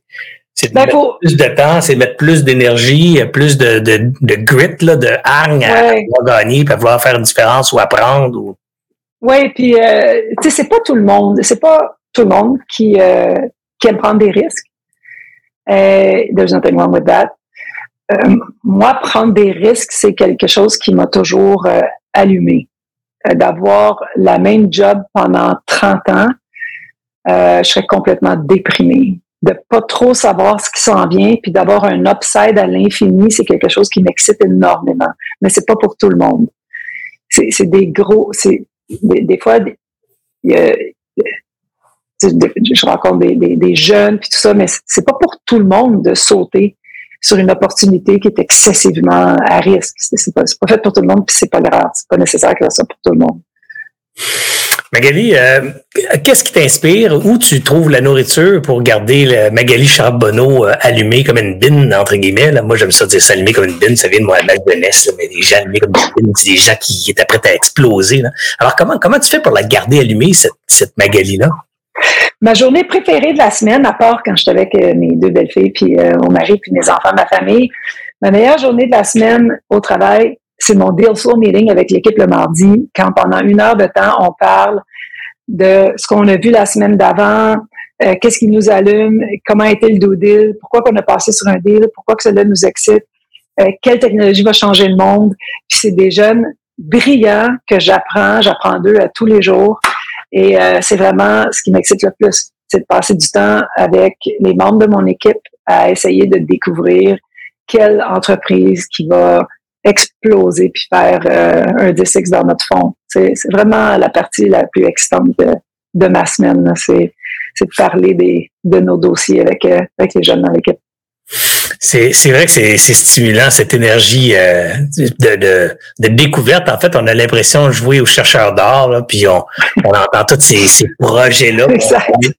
c'est, de ben, mettre plus de temps, c'est mettre plus d'énergie, plus de, de, de grit, là, de hargne à pouvoir gagner, à vouloir faire une différence ou apprendre. Ou... Oui, puis euh, tu sais, c'est pas tout le monde. C'est pas tout le monde qui, euh, qui aime prendre des risques. Euh, there's nothing wrong with that. Moi, prendre des risques, c'est quelque chose qui m'a toujours euh, allumé. Euh, d'avoir la même job pendant 30 ans, je serais complètement déprimée. De pas trop savoir ce qui s'en vient, puis d'avoir un upside à l'infini, c'est quelque chose qui m'excite énormément. Mais c'est pas pour tout le monde. C'est des gros, c'est des, des, fois, il y a, je rencontre des, jeunes puis tout ça, mais c'est pas pour tout le monde de sauter sur une opportunité qui est excessivement à risque. C'est pas, pas fait pour tout le monde, puis c'est pas grave. C'est pas nécessaire que ça soit pour tout le monde. Magali, euh, qu'est-ce qui t'inspire? Où tu trouves la nourriture pour garder le Magali Charbonneau euh, allumé comme une bine, entre guillemets? Moi, j'aime ça dire s'allumer comme une bine, ça vient de moi, la jeunesse, mais des gens allumés comme une bine, c'est des gens qui étaient prêts à exploser. Alors, comment, comment tu fais pour la garder allumée, cette Magali-là? Ma journée préférée de la semaine, à part quand j'étais avec euh, mes deux belles-filles, puis euh, mon mari, puis mes enfants, ma famille, ma meilleure journée de la semaine au travail, c'est mon deal flow meeting avec l'équipe le mardi, quand pendant une heure de temps, on parle de ce qu'on a vu la semaine d'avant, euh, qu'est-ce qui nous allume, comment été le do deal, pourquoi qu'on a passé sur un deal, pourquoi que cela nous excite, quelle technologie va changer le monde. Puis c'est des jeunes brillants que j'apprends, j'apprends d'eux à tous les jours. Et euh, c'est vraiment ce qui m'excite le plus, c'est de passer du temps avec les membres de mon équipe à essayer de découvrir quelle entreprise qui va exploser puis faire euh, un D6 dans notre fond. C'est vraiment la partie la plus excitante de, de ma semaine. C'est de parler des, de nos dossiers avec, euh, avec les jeunes dans l'équipe. C'est, c'est vrai que c'est, c'est stimulant, cette énergie euh, de, de, de, découverte. En fait, on a l'impression de jouer aux chercheurs d'or, là, puis on, on entend tous ces, ces projets-là.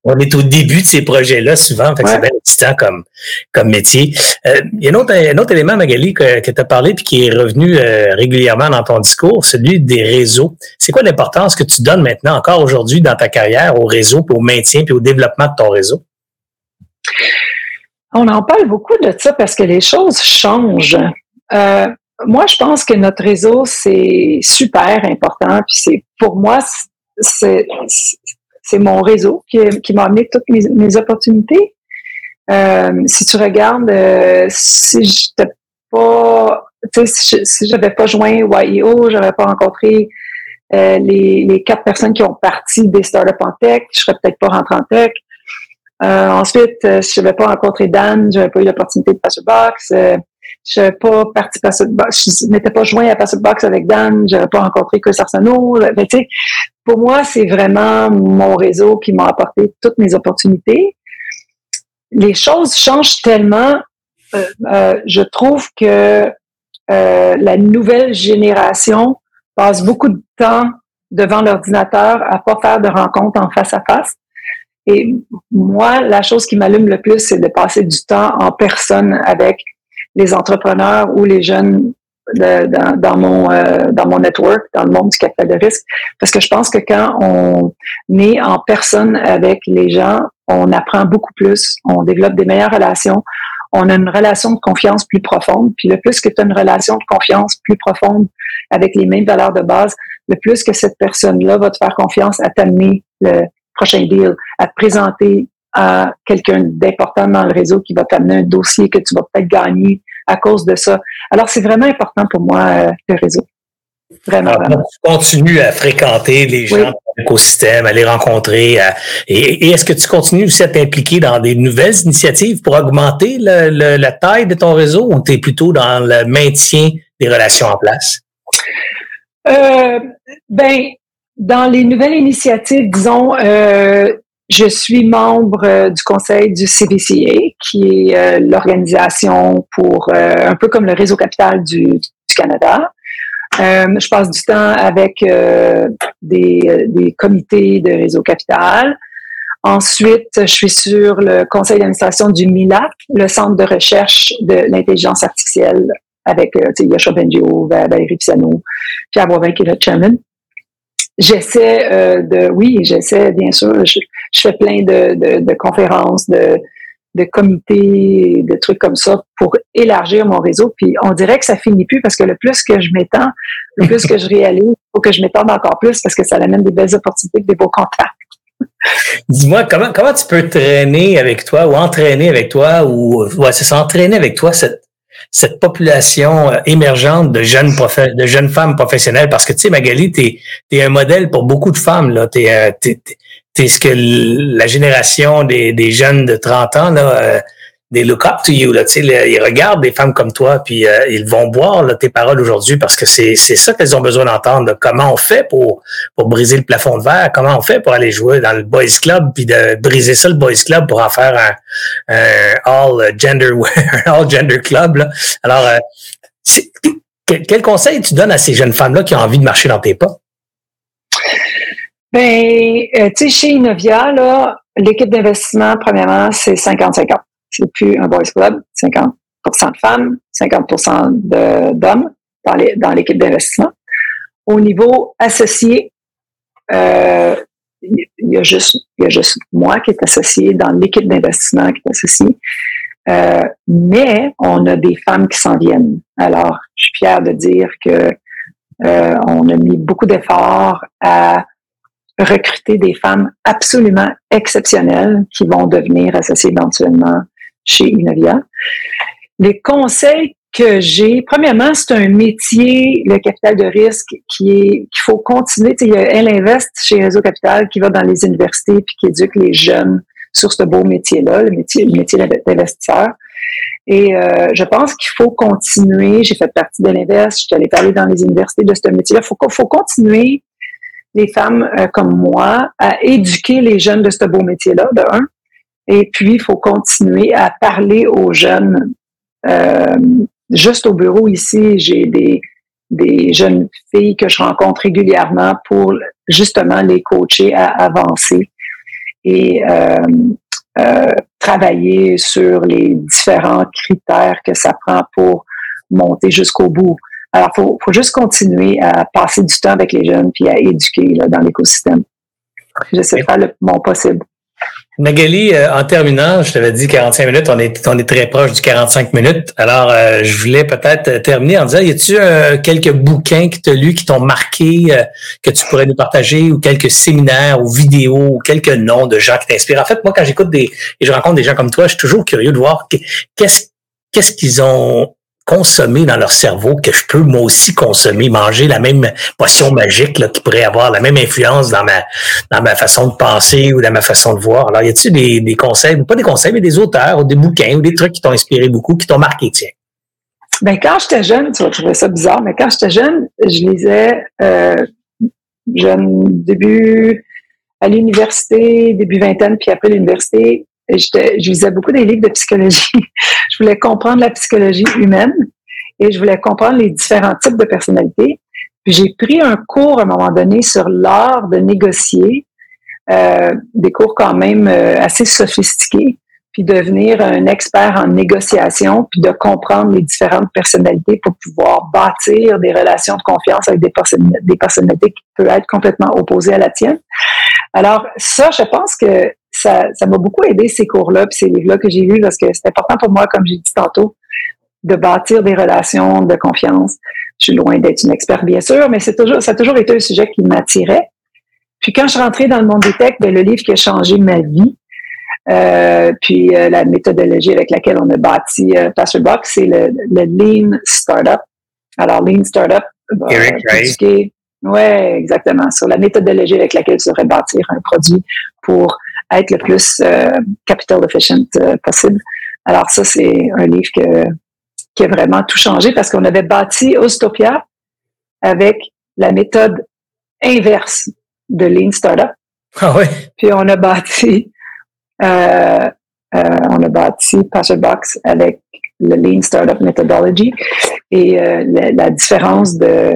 On, est, au début de ces projets-là souvent, fait que c'est bien excitant comme, comme métier. Euh, il y a un autre, un autre élément, Magali, que, que tu as parlé puis qui est revenu euh, régulièrement dans ton discours, celui des réseaux. C'est quoi l'importance que tu donnes maintenant, encore aujourd'hui, dans ta carrière, au réseau, puis au maintien, puis au développement de ton réseau? On en parle beaucoup de ça parce que les choses changent. Euh, moi, je pense que notre réseau, c'est super important. Puis c'est pour moi, c'est mon réseau qui, m'a amené toutes mes, mes opportunités. Euh, si tu regardes, euh, si je pas, si, si j'avais pas joint YEO, j'aurais pas rencontré euh, les, les quatre personnes qui ont parti des startups en tech, je serais peut-être pas rentré en tech. Euh, ensuite, euh, je n'avais pas rencontré Dan, je n'avais pas eu l'opportunité de passer box. Euh, je n'avais pas parti je n'étais pas joint à Passive Box avec Dan, j'avais pas rencontré Chris Arsenault. Mais tu pour moi, c'est vraiment mon réseau qui m'a apporté toutes mes opportunités. Les choses changent tellement. Euh, euh, je trouve que euh, la nouvelle génération passe beaucoup de temps devant l'ordinateur à pas faire de rencontres en face à face. Et moi, la chose qui m'allume le plus, c'est de passer du temps en personne avec les entrepreneurs ou les jeunes dans, mon euh, dans mon network, dans le monde du capital de risque, parce que je pense que quand on est en personne avec les gens, on apprend beaucoup plus, on développe des meilleures relations, on a une relation de confiance plus profonde. Puis le plus que tu as une relation de confiance plus profonde avec les mêmes valeurs de base, le plus que cette personne-là va te faire confiance à t'amener le prochain deal, à te présenter à quelqu'un d'important dans le réseau qui va t'amener un dossier que tu vas peut-être gagner à cause de ça. Alors, c'est vraiment important pour moi, euh, le réseau. Vraiment, Tu continues à fréquenter les gens de l'écosystème, à les rencontrer. et, est-ce que tu continues aussi à t'impliquer dans des nouvelles initiatives pour augmenter la taille de ton réseau ou tu es plutôt dans le maintien des relations en place? Euh, ben, dans les nouvelles initiatives, disons, euh, je suis membre euh, du conseil du CVCA, qui est euh, l'organisation pour un peu comme le réseau capital du, du Canada. je passe du temps avec des, des, comités de réseau capital. Ensuite, je suis sur le conseil d'administration du MILAC, le centre de recherche de l'intelligence artificielle avec euh, Yasha Benjo, Valérie Pisano, Pierre Boivin qui est le chairman. J'essaie euh, de, oui, j'essaie bien sûr, je, fais plein de, de, de, conférences, de, de comités, de trucs comme ça pour élargir mon réseau. Puis on dirait que ça finit plus parce que le plus que je m'étends, le plus que je réalise, il faut que je m'étende encore plus parce que ça amène des belles opportunités, des beaux contacts. Dis-moi, comment, comment tu peux traîner avec toi ou entraîner avec toi ou ouais, s'entraîner avec toi cette, cette population euh, émergente de jeunes de jeunes femmes professionnelles. Parce que tu sais Magali tu es, un modèle pour beaucoup de femmes là. Tu es, euh, ce que la génération des, des jeunes de 30 ans là des look up to you là, sais, ils regardent des femmes comme toi, puis euh, ils vont boire là, tes paroles aujourd'hui parce que c'est ça qu'elles ont besoin d'entendre. Comment on fait pour pour briser le plafond de verre Comment on fait pour aller jouer dans le boys club puis de briser ça le boys club pour en faire un, un all gender all gender club là. Alors, euh, quel, conseil tu donnes à ces jeunes femmes là qui ont envie de marcher dans tes pas? Ben, euh, tu sais, chez Innovia là, l'équipe d'investissement premièrement c'est 50-50 c'est plus un boys club, 50% de femmes, 50% d'hommes dans l'équipe d'investissement. Au niveau associé, euh, il y a juste moi qui est associé dans l'équipe d'investissement qui est associé. Euh, mais on a des femmes qui s'en viennent. Alors, je suis fière de dire que euh, on a mis beaucoup d'efforts à recruter des femmes absolument exceptionnelles qui vont devenir associées éventuellement chez Innovia. Les conseils que j'ai, premièrement, c'est un métier, le capital de risque, qui est qu'il faut continuer. Tu sais, il y a Elle Invest chez Réseau Capital qui va dans les universités puis qui éduque les jeunes sur ce beau métier-là, le métier, le métier d'investisseur. Et euh, je pense qu'il faut continuer. J'ai fait partie de l'Invest, je suis allée parler dans les universités de ce métier-là. Il faut, faut continuer, les femmes euh, comme moi, à éduquer les jeunes de ce beau métier-là, de un. Et puis, il faut continuer à parler aux jeunes. Euh, juste au bureau ici, j'ai des, des jeunes filles que je rencontre régulièrement pour justement les coacher à avancer et euh, euh, travailler sur les différents critères que ça prend pour monter jusqu'au bout. Alors, il faut, faut, juste continuer à passer du temps avec les jeunes puis à éduquer là, dans l'écosystème. J'essaie de faire le, mon possible. Magali, euh, en terminant, je t'avais dit 45 minutes, on est, on est très proche du 45 minutes. Alors, euh, je voulais peut-être terminer en disant, y a-tu euh, quelques bouquins que tu as lus qui t'ont marqué, que tu pourrais nous partager, ou quelques séminaires, ou vidéos, ou quelques noms de gens qui t'inspirent? En fait, moi, quand j'écoute des, et je rencontre des gens comme toi, je suis toujours curieux de voir qu'est-ce qu'est-ce qu'ils ont consommer dans leur cerveau que je peux moi aussi consommer, manger la même potion magique là, qui pourrait avoir la même influence dans ma dans ma façon de penser ou dans ma façon de voir. Alors, y a-t-il des, des conseils, pas des conseils, mais des auteurs ou des bouquins ou des trucs qui t'ont inspiré beaucoup, qui t'ont marqué, tiens? Ben, quand j'étais jeune, tu vas trouver ça bizarre, mais quand j'étais jeune, je lisais euh, jeune début à l'université, début vingtaine, puis après l'université, je lisais beaucoup des livres de psychologie. je voulais comprendre la psychologie humaine et je voulais comprendre les différents types de personnalités. Puis j'ai pris un cours à un moment donné sur l'art de négocier, euh, des cours quand même euh, assez sophistiqués puis devenir un expert en négociation, puis de comprendre les différentes personnalités pour pouvoir bâtir des relations de confiance avec des, des personnalités qui peuvent être complètement opposées à la tienne. Alors, ça, je pense que ça m'a beaucoup aidé, ces cours-là, puis ces livres-là que j'ai lus, parce que c'est important pour moi, comme j'ai dit tantôt, de bâtir des relations de confiance. Je suis loin d'être une experte, bien sûr, mais c'est toujours, ça a toujours été un sujet qui m'attirait. Puis quand je suis rentrée dans le monde des techs, ben, le livre qui a changé ma vie, euh, puis euh, la méthodologie avec laquelle on a bâti euh, Box, c'est le, le, Lean Startup. Alors, Lean Startup, Oui, ouais, exactement, sur la méthodologie avec laquelle tu devrais bâtir un produit pour être le plus euh, capital efficient possible. Alors, ça, c'est un livre que, qui a vraiment tout changé parce qu'on avait bâti Ostopia avec la méthode inverse de Lean Startup. Ah oui. Puis on a bâti euh, euh, on a bâti Box avec le Lean Startup Methodology et euh, la, différence de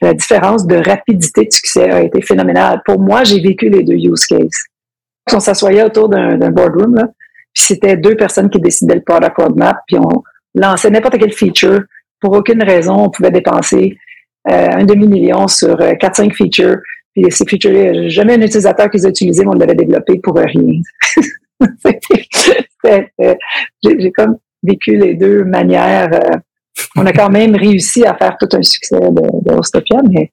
la différence de rapidité de succès a été phénoménale. Pour moi, j'ai vécu les deux use cases. On s'assoyait autour d'un boardroom, là, puis c'était deux personnes qui décidaient le product roadmap, puis on lançait n'importe quel feature. Pour aucune raison, on pouvait dépenser un demi-million sur quatre, cinq features. Puis ces features, jamais un utilisateur qui les a utilisés, on l'avait développé pour rien. j'ai comme vécu les deux manières. Euh, on a quand même réussi à faire tout un succès de, de mais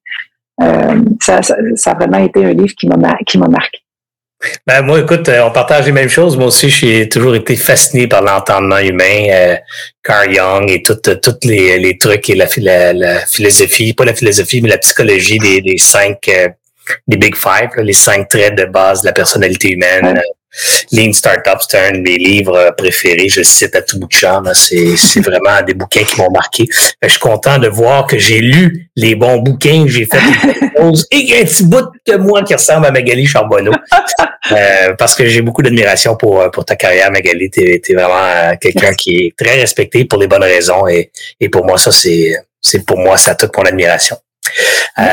euh, ça, ça, a vraiment été un livre qui m'a marqué. Ben, moi, écoute, euh, on partage les mêmes choses. Moi aussi, j'ai toujours été fasciné par l'entendement humain, Carl Jung et tous les, les trucs et la, la, philosophie, pas la philosophie, mais la psychologie des, des cinq, des Big Five, les cinq traits de base de la personnalité humaine. Lean Startup, c'est un de mes livres préférés. Je cite à tout bout de champ. C'est vraiment des bouquins qui m'ont marqué. je suis content de voir que j'ai lu les bons bouquins, j'ai fait des choses et un petit bout de moi qui ressemble à Magali Charbonneau. euh, parce que j'ai beaucoup d'admiration pour, pour ta carrière, Magali. Tu es, vraiment quelqu'un qui est très respecté pour les bonnes raisons. Et, et pour moi, ça, c'est pour moi, ça a toute mon admiration. Euh,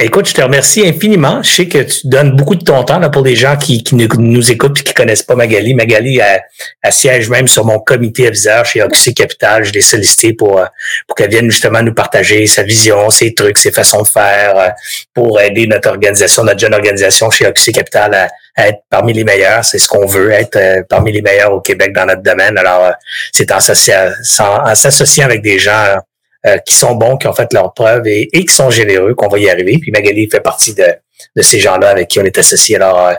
Écoute, je te remercie infiniment. Je sais que tu donnes beaucoup de ton temps là, pour des gens qui, qui nous, écoutent et qui connaissent pas Magali. Magali a, siège même sur mon comité aviseur chez Oxy Capital. Je l'ai sollicité pour, euh, pour qu'elle vienne justement nous partager sa vision, ses trucs, ses façons de faire euh, pour aider notre organisation, notre jeune organisation chez Oxy Capital à, être parmi les meilleurs. C'est ce qu'on veut, être euh, parmi les meilleurs au Québec dans notre domaine. Alors, c'est en s'associant avec des gens euh, qui sont bons, qui ont fait leurs preuves et, qui sont généreux, qu'on va y arriver. Puis Magali fait partie de, de ces gens-là avec qui on est associé. Alors, euh,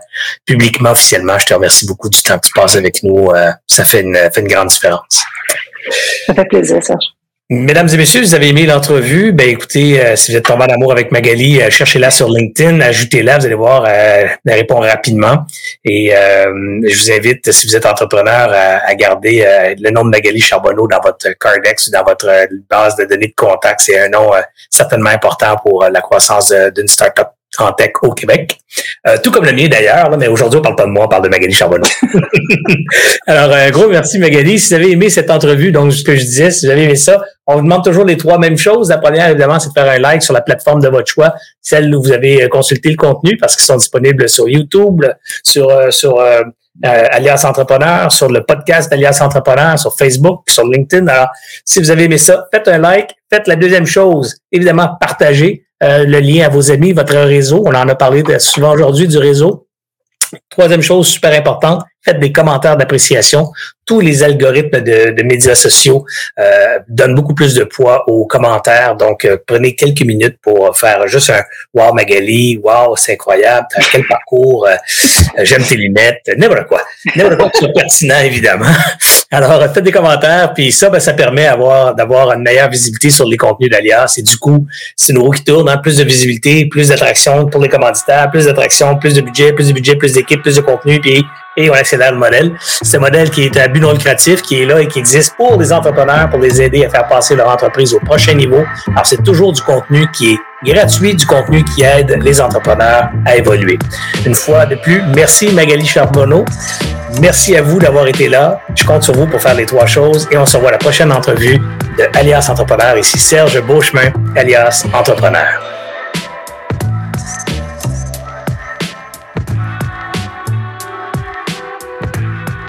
publiquement, officiellement, je te remercie beaucoup du temps que tu passes avec nous. Euh, ça fait une, fait une grande différence. Ça fait plaisir, Serge. Mesdames et messieurs, vous avez aimé l'entrevue, ben écoutez, euh, si vous êtes tombé en amour avec Magali, euh, cherchez-la sur LinkedIn, ajoutez-la, vous allez voir, euh, elle répond rapidement. Et je vous invite, si vous êtes entrepreneur, à, garder le nom de Magali Charbonneau dans votre Cardex ou dans votre base de données de contact. C'est un nom certainement important pour la croissance d'une startup en tech au Québec. Euh, tout comme le mien d'ailleurs, mais aujourd'hui, on parle pas de moi, on parle de Magali Charbonneau. Alors, un gros merci Magali. Si vous avez aimé cette entrevue, donc ce que je disais, si vous avez aimé ça, on vous demande toujours les trois mêmes choses. La première, évidemment, c'est de faire un like sur la plateforme de votre choix, celle où vous avez euh, consulté le contenu, parce qu'ils sont disponibles sur YouTube, sur, euh, sur euh, Alias Entrepreneur, sur le podcast d'Alias Entrepreneur, sur Facebook, sur LinkedIn. Alors, si vous avez aimé ça, faites un like. Faites la deuxième chose, évidemment, partagez. Euh, le lien à vos amis, votre réseau. On en a parlé souvent aujourd'hui du réseau. Troisième chose super importante, faites des commentaires d'appréciation. Tous les algorithmes de, médias sociaux euh, donnent beaucoup plus de poids aux commentaires. Donc, euh, prenez quelques minutes pour faire juste un Wow Magali, Wow, c'est incroyable, quel parcours, j'aime tes lunettes, n'importe quoi. N'importe quoi qui soit pertinent, évidemment. Alors, faites des commentaires, puis ça, ben, ça permet d'avoir une meilleure visibilité sur les contenus d'Alias. Et du coup, c'est une roue qui tourne, hein, plus de visibilité, plus d'attraction pour les commanditaires, plus d'attraction, plus de budget, plus de budget, plus d'équipe, plus de contenu, puis et on accélère le modèle. Ce modèle qui est non lucratif qui est là et qui existe pour les entrepreneurs, pour les aider à faire passer leur entreprise au prochain niveau. Alors, c'est toujours du contenu qui est gratuit, du contenu qui aide les entrepreneurs à évoluer. Une fois de plus, merci Magali Charbonneau. Merci à vous d'avoir été là. Je compte sur vous pour faire les trois choses et on se revoit à la prochaine entrevue de Alias Entrepreneur. Ici Serge Beauchemin, alias Entrepreneur.